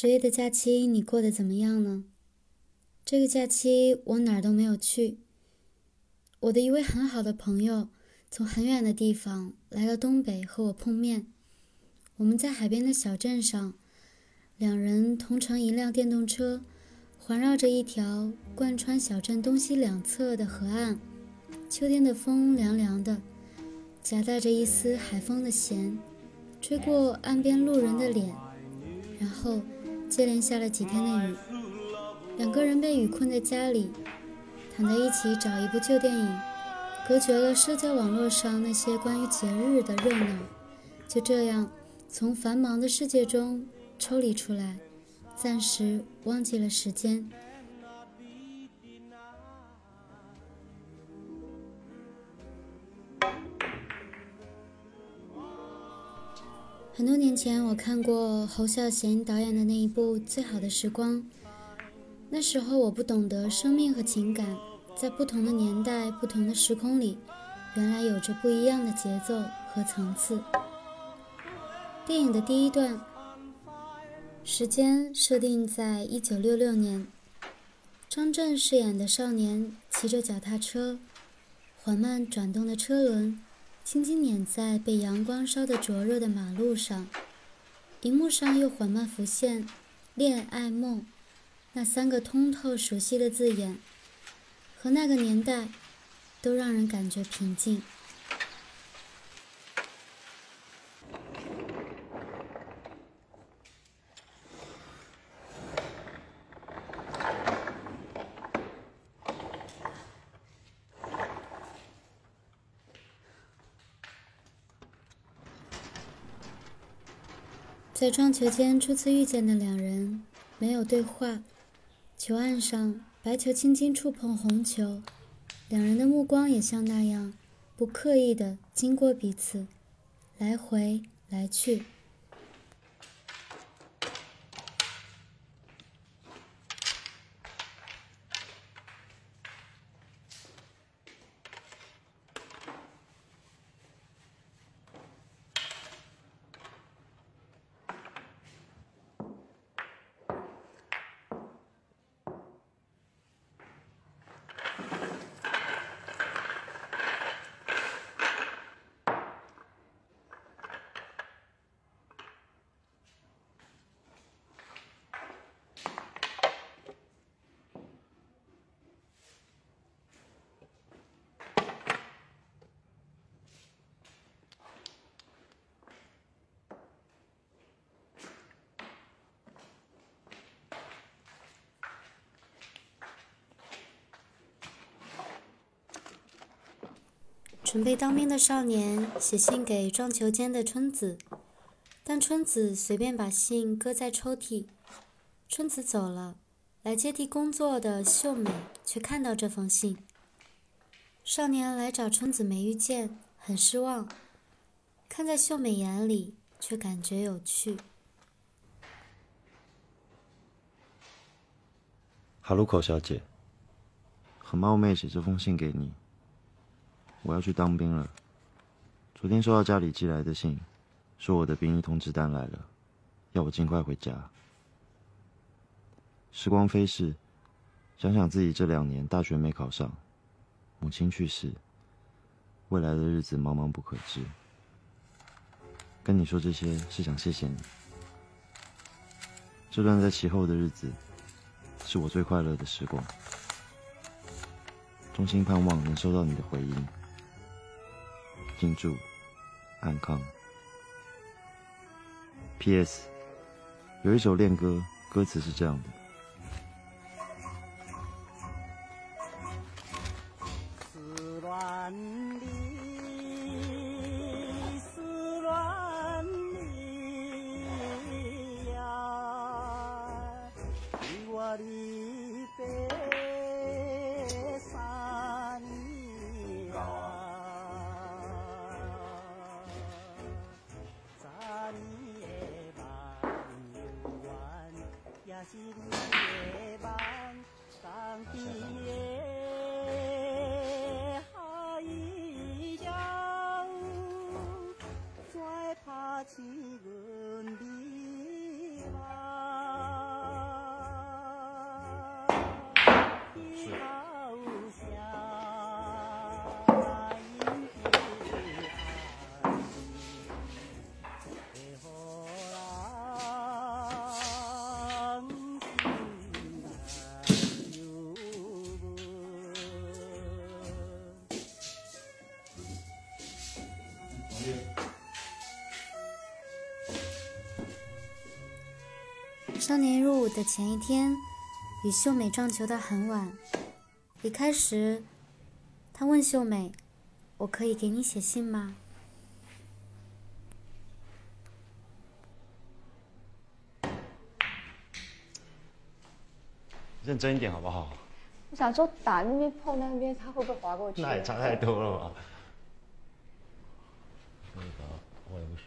十月的假期你过得怎么样呢？这个假期我哪儿都没有去。我的一位很好的朋友从很远的地方来到东北和我碰面。我们在海边的小镇上，两人同乘一辆电动车，环绕着一条贯穿小镇东西两侧的河岸。秋天的风凉凉的，夹带着一丝海风的咸，吹过岸边路人的脸，然后接连下了几天的雨。两个人被雨困在家里，躺在一起找一部旧电影，隔绝了社交网络上那些关于节日的热闹。就这样，从繁忙的世界中抽离出来，暂时忘记了时间。很多年前，我看过侯孝贤导演的那一部《最好的时光》。那时候我不懂得生命和情感在不同的年代、不同的时空里，原来有着不一样的节奏和层次。电影的第一段，时间设定在一九六六年，张震饰演的少年骑着脚踏车，缓慢转动的车轮，轻轻碾在被阳光烧得灼热的马路上，荧幕上又缓慢浮现“恋爱梦”。那三个通透熟悉的字眼，和那个年代，都让人感觉平静。在撞球间初次遇见的两人，没有对话。球案上，白球轻轻触碰红球，两人的目光也像那样，不刻意的经过彼此，来回来去。准备当兵的少年写信给撞球间的春子，但春子随便把信搁在抽屉。春子走了，来接替工作的秀美却看到这封信。少年来找春子没遇见，很失望。看在秀美眼里，却感觉有趣。哈鲁口小姐，很冒昧写这封信给你。我要去当兵了。昨天收到家里寄来的信，说我的兵役通知单来了，要我尽快回家。时光飞逝，想想自己这两年大学没考上，母亲去世，未来的日子茫茫不可知。跟你说这些是想谢谢你。这段在其后的日子，是我最快乐的时光。衷心盼望能收到你的回音。进驻安康。P.S. 有一首恋歌，歌词是这样的。少年入伍的前一天，与秀美撞球到很晚。离开时，他问秀美：“我可以给你写信吗？”认真一点好不好？我想说打那边碰那边，他会不会滑过去？那也差太多了吧？那个我也不行。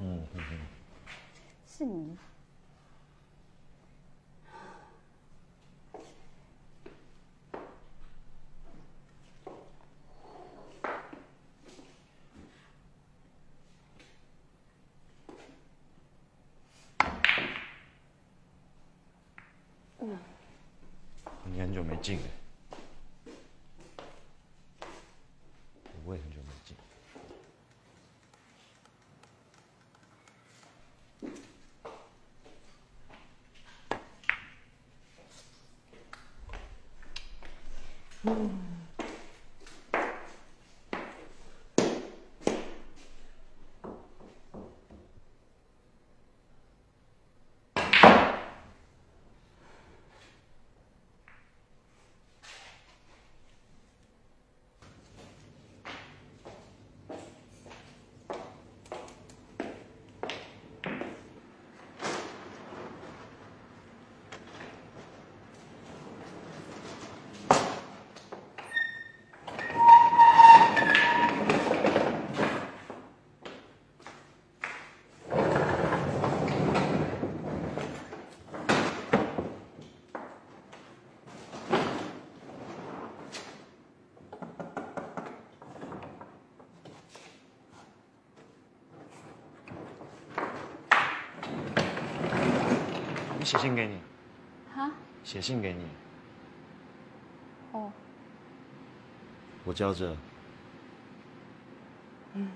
嗯嗯嗯。是你。Hum. 写信给你。啊？写信给你。哦。我交着。嗯。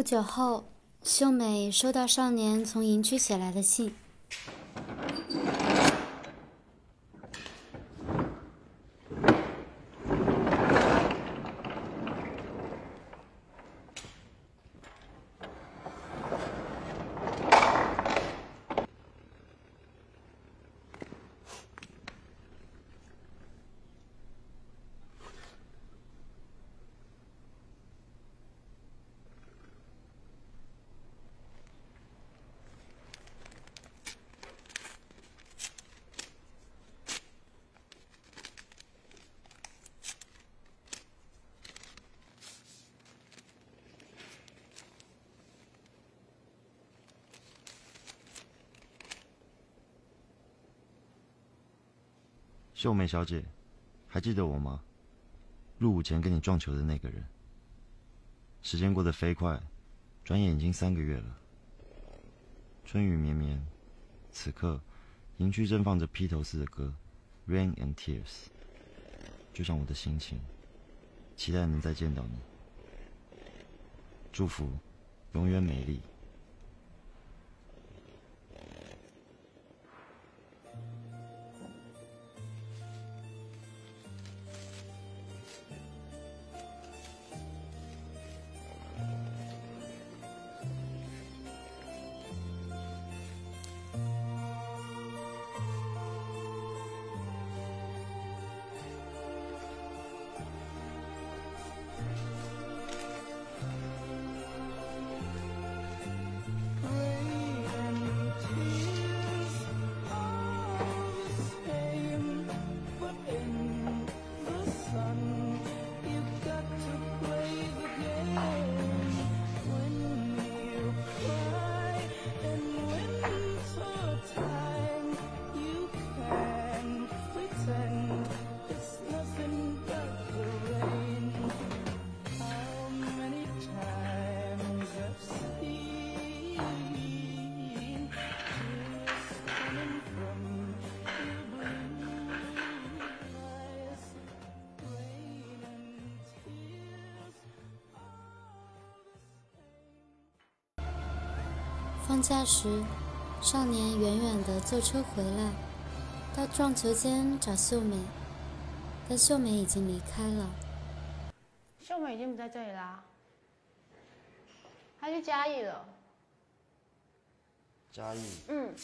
不久后，秀美收到少年从营区写来的信。秀美小姐，还记得我吗？入伍前跟你撞球的那个人。时间过得飞快，转眼已经三个月了。春雨绵绵，此刻营区正放着披头士的歌《Rain and Tears》，就像我的心情，期待能再见到你。祝福，永远美丽。放假时，少年远远地坐车回来，到撞球间找秀美，但秀美已经离开了。秀美已经不在这里啦，她去嘉义了。嘉义？嗯。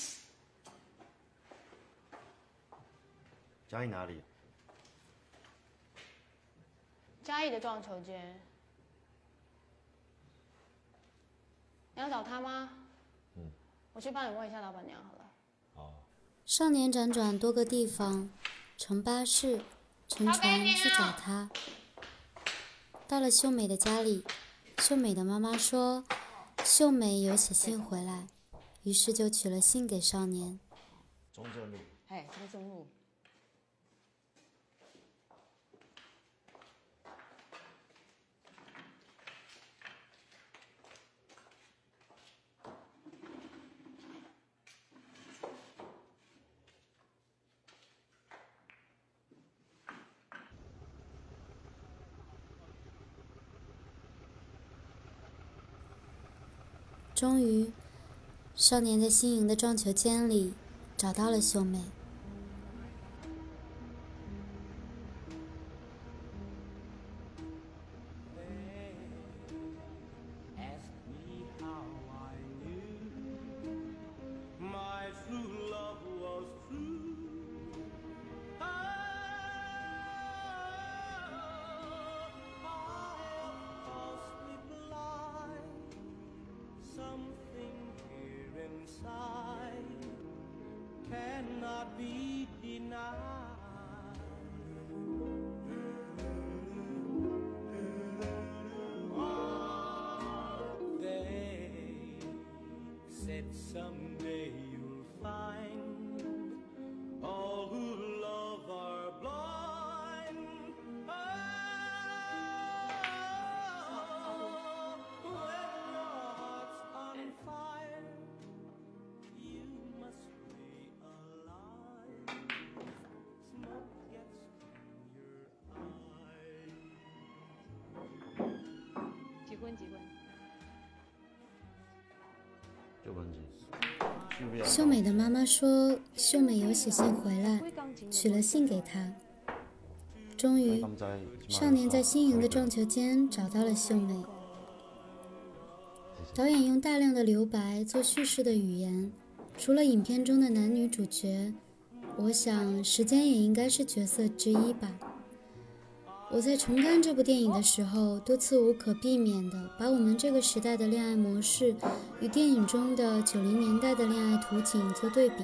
嘉义哪里？嘉义的撞球间。你要找他吗？我去帮你问一下老板娘好了。哦。少年辗转多个地方，乘巴士、乘船去找他。到了秀美的家里，秀美的妈妈说，秀美有写信回来，于是就取了信给少年。中正路。哎，中正路。终于，少年在新营的撞球间里找到了秀美。be denied. They said some. 秀美的妈妈说，秀美有写信回来，取了信给她。终于，少年在新营的撞球间找到了秀美。导演用大量的留白做叙事的语言，除了影片中的男女主角，我想时间也应该是角色之一吧。我在重看这部电影的时候，多次无可避免地把我们这个时代的恋爱模式与电影中的九零年代的恋爱图景做对比。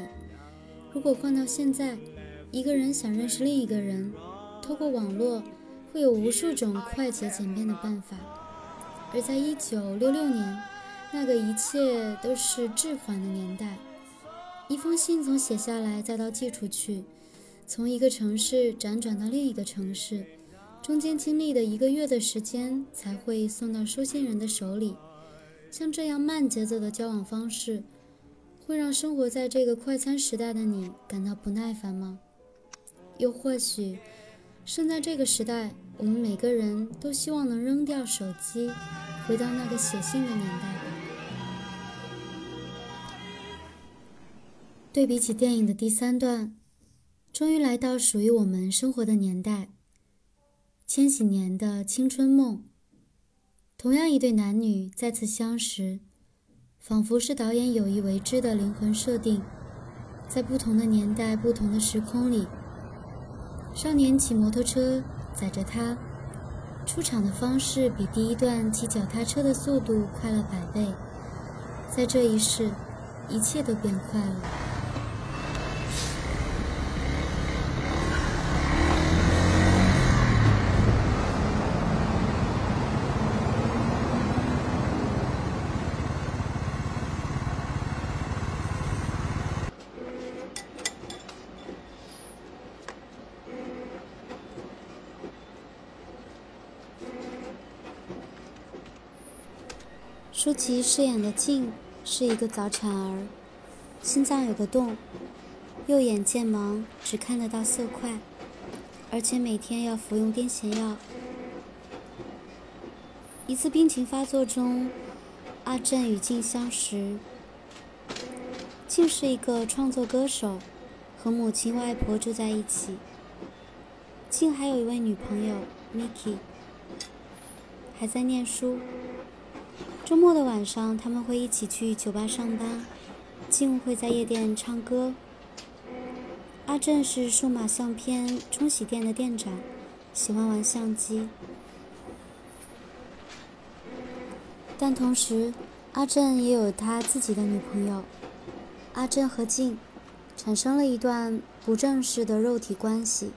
如果换到现在，一个人想认识另一个人，透过网络会有无数种快捷简便的办法；而在一九六六年，那个一切都是滞缓的年代，一封信从写下来再到寄出去，从一个城市辗转到另一个城市。中间经历的一个月的时间才会送到收信人的手里。像这样慢节奏的交往方式，会让生活在这个快餐时代的你感到不耐烦吗？又或许，生在这个时代，我们每个人都希望能扔掉手机，回到那个写信的年代。对比起电影的第三段，终于来到属于我们生活的年代——千禧年的青春梦。同样一对男女再次相识，仿佛是导演有意为之的灵魂设定。在不同的年代、不同的时空里，少年骑摩托车载着她，出场的方式比第一段骑脚踏车的速度快了百倍。在这一世，一切都变快了。舒淇饰演的静是一个早产儿，心脏有个洞，右眼渐盲，只看得到色块，而且每天要服用癫痫药。一次病情发作中，阿正与静相识。静是一个创作歌手，和母亲、外婆住在一起。静还有一位女朋友 Miki，还在念书。周末的晚上，他们会一起去酒吧上班。静会在夜店唱歌。阿正是数码相片冲洗店的店长，喜欢玩相机。但同时，阿正也有他自己的女朋友。阿正和静产生了一段不正式的肉体关系。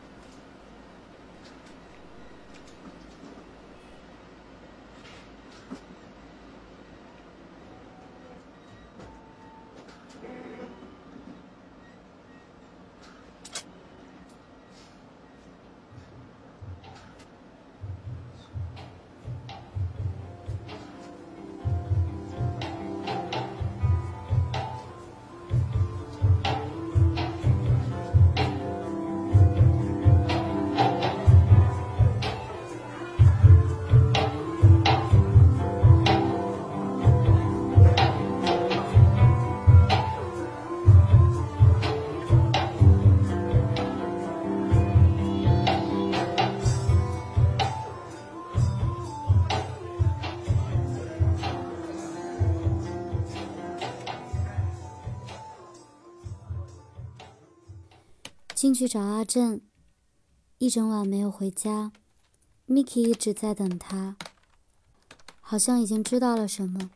去找阿正，一整晚没有回家。Miki 一直在等他，好像已经知道了什么。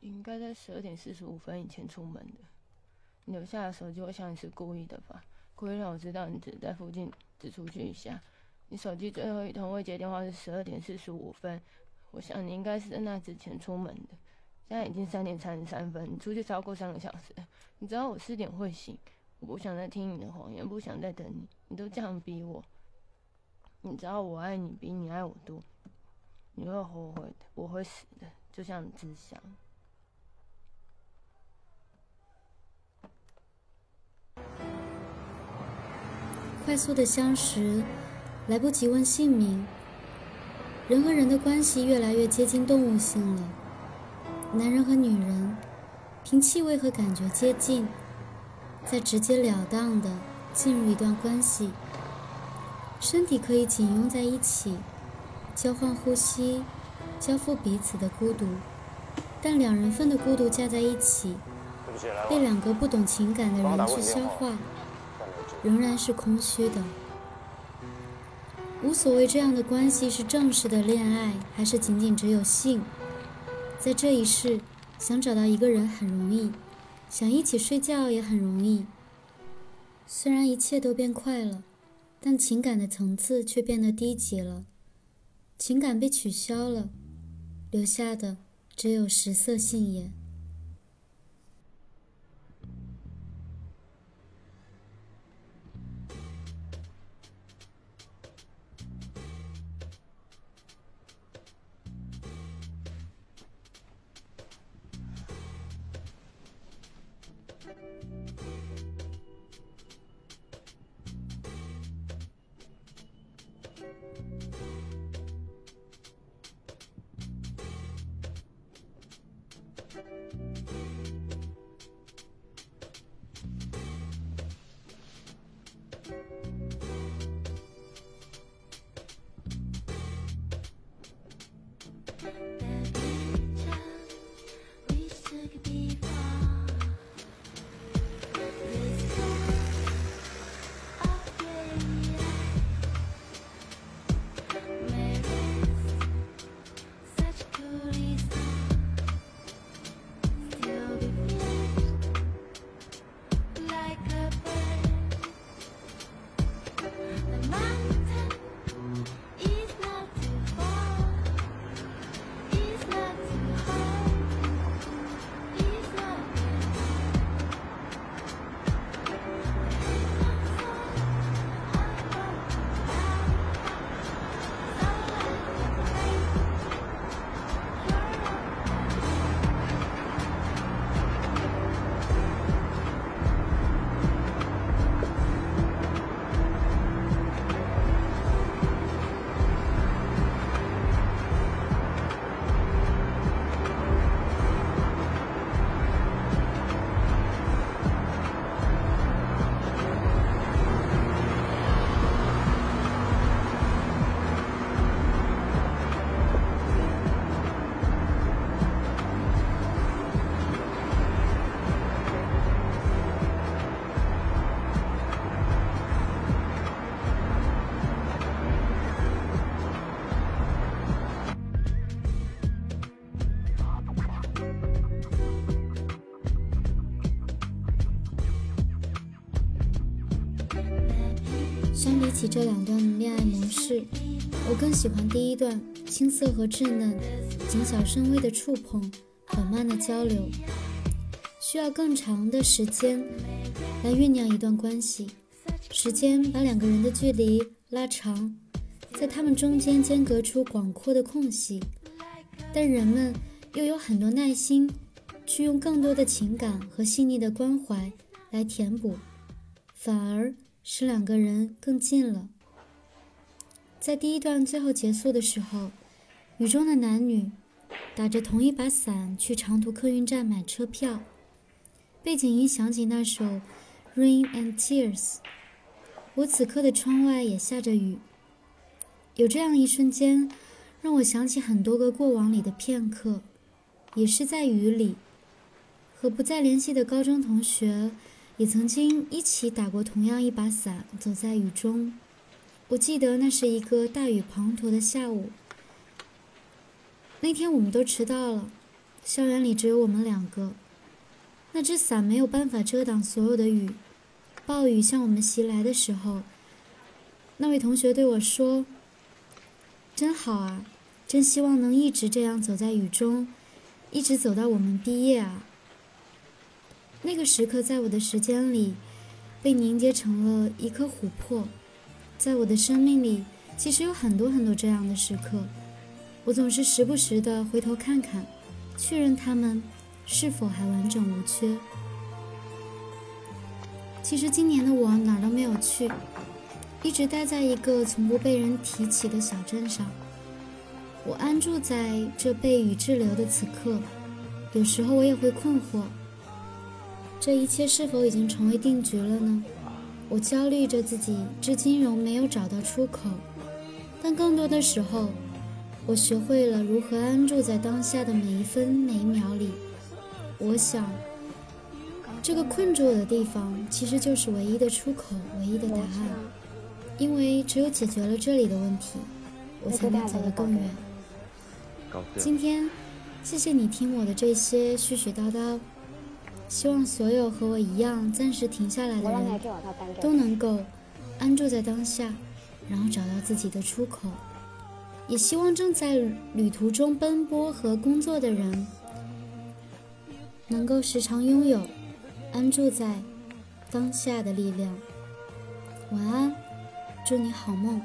应该在十二点四十五分以前出门的。留下的手机，我想你是故意的吧？故意让我知道你只在附近，只出去一下。你手机最后一通未接电话是十二点四十五分，我想你应该是在那之前出门的。现在已经三点三十三分，你出去超过三个小时。你知道我四点会醒，我不想再听你的谎言，不想再等你。你都这样逼我，你知道我爱你比你爱我多，你会后悔的，我会死的，就像志祥。快速的相识，来不及问姓名。人和人的关系越来越接近动物性了。男人和女人，凭气味和感觉接近，再直截了当的进入一段关系。身体可以紧拥在一起，交换呼吸，交付彼此的孤独。但两人份的孤独加在一起，被两个不懂情感的人去消化。仍然是空虚的，无所谓这样的关系是正式的恋爱，还是仅仅只有性。在这一世，想找到一个人很容易，想一起睡觉也很容易。虽然一切都变快了，但情感的层次却变得低级了。情感被取消了，留下的只有食色性也。这两段恋爱模式，我更喜欢第一段青涩和稚嫩、谨小慎微的触碰、缓慢的交流，需要更长的时间来酝酿一段关系。时间把两个人的距离拉长，在他们中间间隔出广阔的空隙，但人们又有很多耐心去用更多的情感和细腻的关怀来填补，反而。使两个人更近了。在第一段最后结束的时候，雨中的男女打着同一把伞去长途客运站买车票，背景音响起那首《Rain and Tears》。我此刻的窗外也下着雨，有这样一瞬间，让我想起很多个过往里的片刻，也是在雨里，和不再联系的高中同学。也曾经一起打过同样一把伞，走在雨中。我记得那是一个大雨滂沱的下午。那天我们都迟到了，校园里只有我们两个。那只伞没有办法遮挡所有的雨。暴雨向我们袭来的时候，那位同学对我说：“真好啊，真希望能一直这样走在雨中，一直走到我们毕业啊。”那个时刻，在我的时间里，被凝结成了一颗琥珀。在我的生命里，其实有很多很多这样的时刻。我总是时不时的回头看看，确认他们是否还完整无缺。其实今年的我哪儿都没有去，一直待在一个从不被人提起的小镇上。我安住在这被雨滞留的此刻，有时候我也会困惑。这一切是否已经成为定局了呢？我焦虑着自己至今仍没有找到出口，但更多的时候，我学会了如何安住在当下的每一分每一秒里。我想，这个困住我的地方其实就是唯一的出口，唯一的答案。因为只有解决了这里的问题，我才能走得更远。今天，谢谢你听我的这些絮絮叨叨。希望所有和我一样暂时停下来的人都能够安住在当下，然后找到自己的出口。也希望正在旅途中奔波和工作的人，能够时常拥有安住在当下的力量。晚安，祝你好梦。